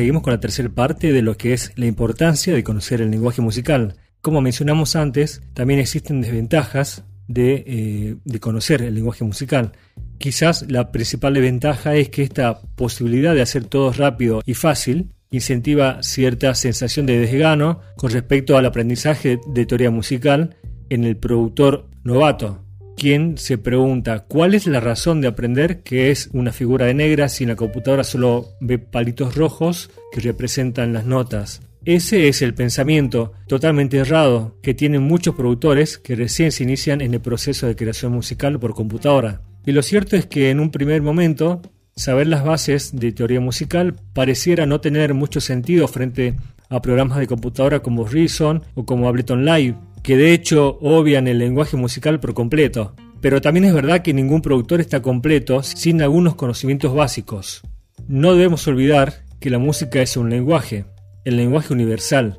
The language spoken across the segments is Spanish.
seguimos con la tercera parte de lo que es la importancia de conocer el lenguaje musical. Como mencionamos antes, también existen desventajas de, eh, de, conocer el lenguaje musical. Quizás la principal desventaja es que esta posibilidad de hacer todo rápido y fácil incentiva cierta sensación de desgano con respecto al aprendizaje de teoría musical en el productor novato, quien se pregunta cuál es la razón de aprender que es una figura de negra si en la computadora solo ve palitos rojos que representan las notas. Ese es el pensamiento totalmente errado que tienen muchos productores que recién se inician en el proceso de creación musical por computadora. Y lo cierto es que en un primer momento saber las bases de teoría musical pareciera no tener mucho sentido frente a programas de computadora como Reason o como Ableton Live, que de hecho obvian el lenguaje musical por completo. Pero también es verdad que ningún productor está completo sin algunos conocimientos básicos. No debemos olvidar que la música es un lenguaje, el lenguaje universal,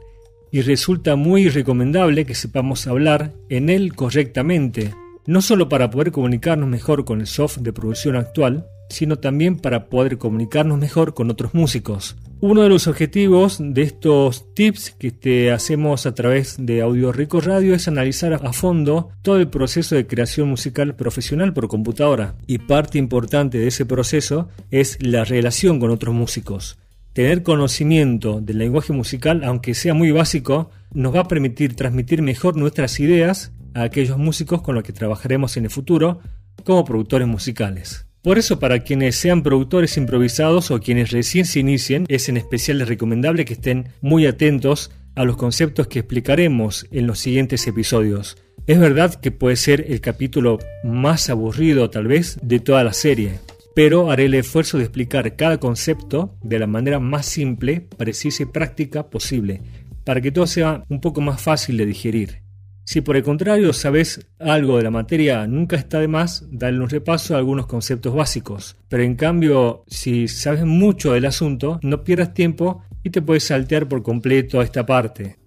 y resulta muy recomendable que sepamos hablar en él correctamente, no solo para poder comunicarnos mejor con el software de producción actual, sino también para poder comunicarnos mejor con otros músicos. Uno de los objetivos de estos tips que te hacemos a través de Audio Rico Radio es analizar a fondo todo el proceso de creación musical profesional por computadora. Y parte importante de ese proceso es la relación con otros músicos. Tener conocimiento del lenguaje musical, aunque sea muy básico, nos va a permitir transmitir mejor nuestras ideas a aquellos músicos con los que trabajaremos en el futuro como productores musicales. Por eso para quienes sean productores improvisados o quienes recién se inicien, es en especial recomendable que estén muy atentos a los conceptos que explicaremos en los siguientes episodios. Es verdad que puede ser el capítulo más aburrido tal vez de toda la serie, pero haré el esfuerzo de explicar cada concepto de la manera más simple, precisa y práctica posible, para que todo sea un poco más fácil de digerir. Si por el contrario sabes algo de la materia, nunca está de más darle un repaso a algunos conceptos básicos. Pero en cambio, si sabes mucho del asunto, no pierdas tiempo y te puedes saltear por completo a esta parte.